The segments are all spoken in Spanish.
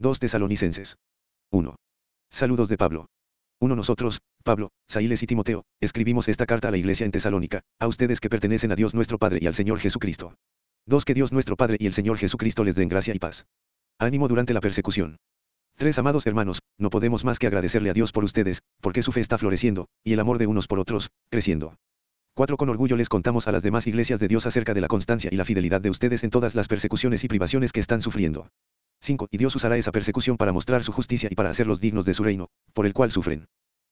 2 Tesalonicenses. 1. Saludos de Pablo. 1 Nosotros, Pablo, Sailes y Timoteo, escribimos esta carta a la iglesia en Tesalónica, a ustedes que pertenecen a Dios nuestro Padre y al Señor Jesucristo. 2 Que Dios nuestro Padre y el Señor Jesucristo les den gracia y paz. Ánimo durante la persecución. 3 Amados hermanos, no podemos más que agradecerle a Dios por ustedes, porque su fe está floreciendo, y el amor de unos por otros, creciendo. 4 Con orgullo les contamos a las demás iglesias de Dios acerca de la constancia y la fidelidad de ustedes en todas las persecuciones y privaciones que están sufriendo. 5. Y Dios usará esa persecución para mostrar su justicia y para hacerlos dignos de su reino, por el cual sufren.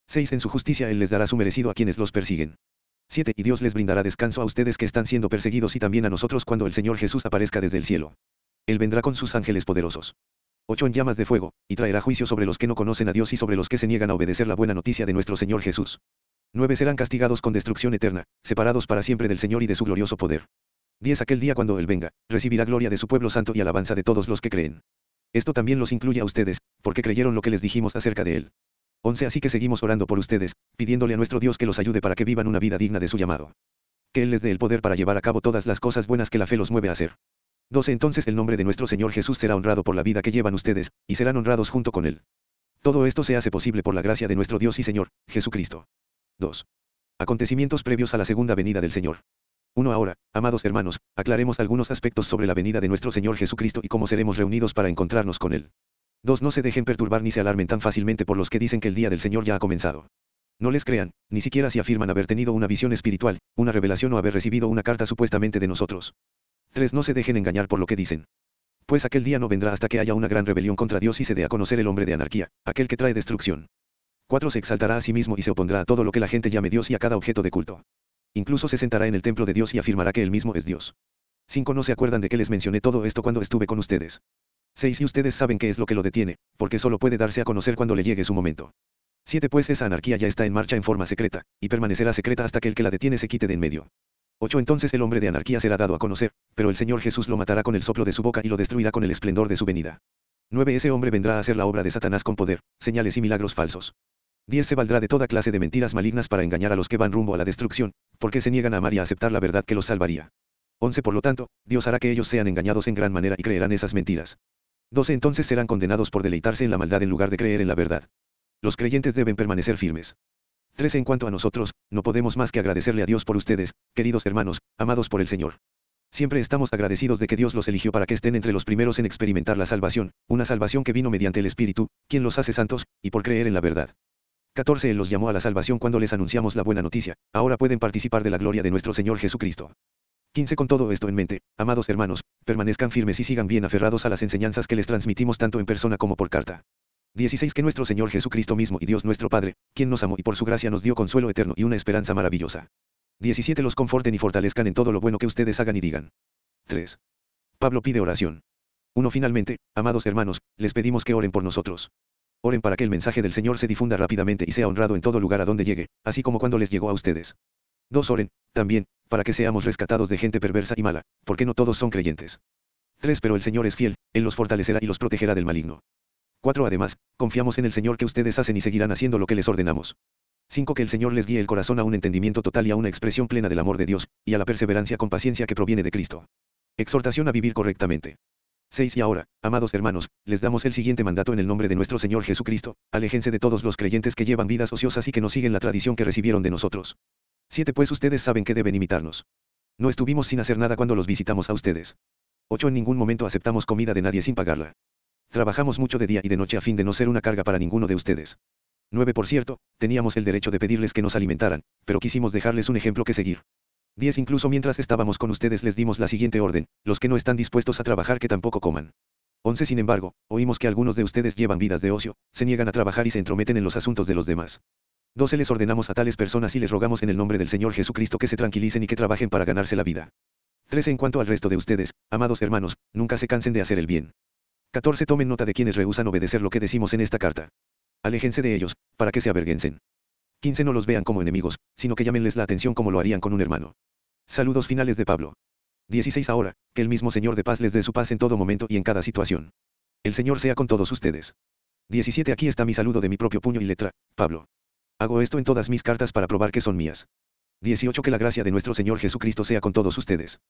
6. En su justicia Él les dará su merecido a quienes los persiguen. 7. Y Dios les brindará descanso a ustedes que están siendo perseguidos y también a nosotros cuando el Señor Jesús aparezca desde el cielo. Él vendrá con sus ángeles poderosos. 8. En llamas de fuego, y traerá juicio sobre los que no conocen a Dios y sobre los que se niegan a obedecer la buena noticia de nuestro Señor Jesús. 9. Serán castigados con destrucción eterna, separados para siempre del Señor y de su glorioso poder. 10. Aquel día cuando Él venga, recibirá gloria de su pueblo santo y alabanza de todos los que creen. Esto también los incluye a ustedes, porque creyeron lo que les dijimos acerca de Él. 11 Así que seguimos orando por ustedes, pidiéndole a nuestro Dios que los ayude para que vivan una vida digna de su llamado. Que Él les dé el poder para llevar a cabo todas las cosas buenas que la fe los mueve a hacer. 12 Entonces el nombre de nuestro Señor Jesús será honrado por la vida que llevan ustedes, y serán honrados junto con Él. Todo esto se hace posible por la gracia de nuestro Dios y Señor, Jesucristo. 2. Acontecimientos previos a la segunda venida del Señor. 1. Ahora, amados hermanos, aclaremos algunos aspectos sobre la venida de nuestro Señor Jesucristo y cómo seremos reunidos para encontrarnos con Él. 2. No se dejen perturbar ni se alarmen tan fácilmente por los que dicen que el día del Señor ya ha comenzado. No les crean, ni siquiera si afirman haber tenido una visión espiritual, una revelación o haber recibido una carta supuestamente de nosotros. 3. No se dejen engañar por lo que dicen. Pues aquel día no vendrá hasta que haya una gran rebelión contra Dios y se dé a conocer el hombre de anarquía, aquel que trae destrucción. 4. Se exaltará a sí mismo y se opondrá a todo lo que la gente llame Dios y a cada objeto de culto. Incluso se sentará en el templo de Dios y afirmará que él mismo es Dios. 5. No se acuerdan de que les mencioné todo esto cuando estuve con ustedes. 6. Y ustedes saben qué es lo que lo detiene, porque solo puede darse a conocer cuando le llegue su momento. 7. Pues esa anarquía ya está en marcha en forma secreta, y permanecerá secreta hasta que el que la detiene se quite de en medio. 8. Entonces el hombre de anarquía será dado a conocer, pero el Señor Jesús lo matará con el soplo de su boca y lo destruirá con el esplendor de su venida. 9. Ese hombre vendrá a hacer la obra de Satanás con poder, señales y milagros falsos. 10. Se valdrá de toda clase de mentiras malignas para engañar a los que van rumbo a la destrucción, porque se niegan a amar y a aceptar la verdad que los salvaría. 11. Por lo tanto, Dios hará que ellos sean engañados en gran manera y creerán esas mentiras. 12. Entonces serán condenados por deleitarse en la maldad en lugar de creer en la verdad. Los creyentes deben permanecer firmes. 13. En cuanto a nosotros, no podemos más que agradecerle a Dios por ustedes, queridos hermanos, amados por el Señor. Siempre estamos agradecidos de que Dios los eligió para que estén entre los primeros en experimentar la salvación, una salvación que vino mediante el Espíritu, quien los hace santos, y por creer en la verdad. 14. Él los llamó a la salvación cuando les anunciamos la buena noticia, ahora pueden participar de la gloria de nuestro Señor Jesucristo. 15. Con todo esto en mente, amados hermanos, permanezcan firmes y sigan bien aferrados a las enseñanzas que les transmitimos tanto en persona como por carta. 16. Que nuestro Señor Jesucristo mismo y Dios nuestro Padre, quien nos amó y por su gracia nos dio consuelo eterno y una esperanza maravillosa. 17. Los conforten y fortalezcan en todo lo bueno que ustedes hagan y digan. 3. Pablo pide oración. 1. Finalmente, amados hermanos, les pedimos que oren por nosotros. Oren para que el mensaje del Señor se difunda rápidamente y sea honrado en todo lugar a donde llegue, así como cuando les llegó a ustedes. 2. Oren, también, para que seamos rescatados de gente perversa y mala, porque no todos son creyentes. 3. Pero el Señor es fiel, Él los fortalecerá y los protegerá del maligno. 4. Además, confiamos en el Señor que ustedes hacen y seguirán haciendo lo que les ordenamos. 5. Que el Señor les guíe el corazón a un entendimiento total y a una expresión plena del amor de Dios, y a la perseverancia con paciencia que proviene de Cristo. Exhortación a vivir correctamente. 6 Y ahora, amados hermanos, les damos el siguiente mandato en el nombre de nuestro Señor Jesucristo, aléjense de todos los creyentes que llevan vidas ociosas y que no siguen la tradición que recibieron de nosotros. 7 Pues ustedes saben que deben imitarnos. No estuvimos sin hacer nada cuando los visitamos a ustedes. 8 En ningún momento aceptamos comida de nadie sin pagarla. Trabajamos mucho de día y de noche a fin de no ser una carga para ninguno de ustedes. 9 Por cierto, teníamos el derecho de pedirles que nos alimentaran, pero quisimos dejarles un ejemplo que seguir. 10 Incluso mientras estábamos con ustedes les dimos la siguiente orden, los que no están dispuestos a trabajar que tampoco coman. 11 Sin embargo, oímos que algunos de ustedes llevan vidas de ocio, se niegan a trabajar y se entrometen en los asuntos de los demás. 12 Les ordenamos a tales personas y les rogamos en el nombre del Señor Jesucristo que se tranquilicen y que trabajen para ganarse la vida. 13 En cuanto al resto de ustedes, amados hermanos, nunca se cansen de hacer el bien. 14 Tomen nota de quienes rehusan obedecer lo que decimos en esta carta. Aléjense de ellos, para que se avergüencen. 15 No los vean como enemigos, sino que llámenles la atención como lo harían con un hermano. Saludos finales de Pablo. 16 Ahora, que el mismo Señor de paz les dé su paz en todo momento y en cada situación. El Señor sea con todos ustedes. 17 Aquí está mi saludo de mi propio puño y letra, Pablo. Hago esto en todas mis cartas para probar que son mías. 18 Que la gracia de nuestro Señor Jesucristo sea con todos ustedes.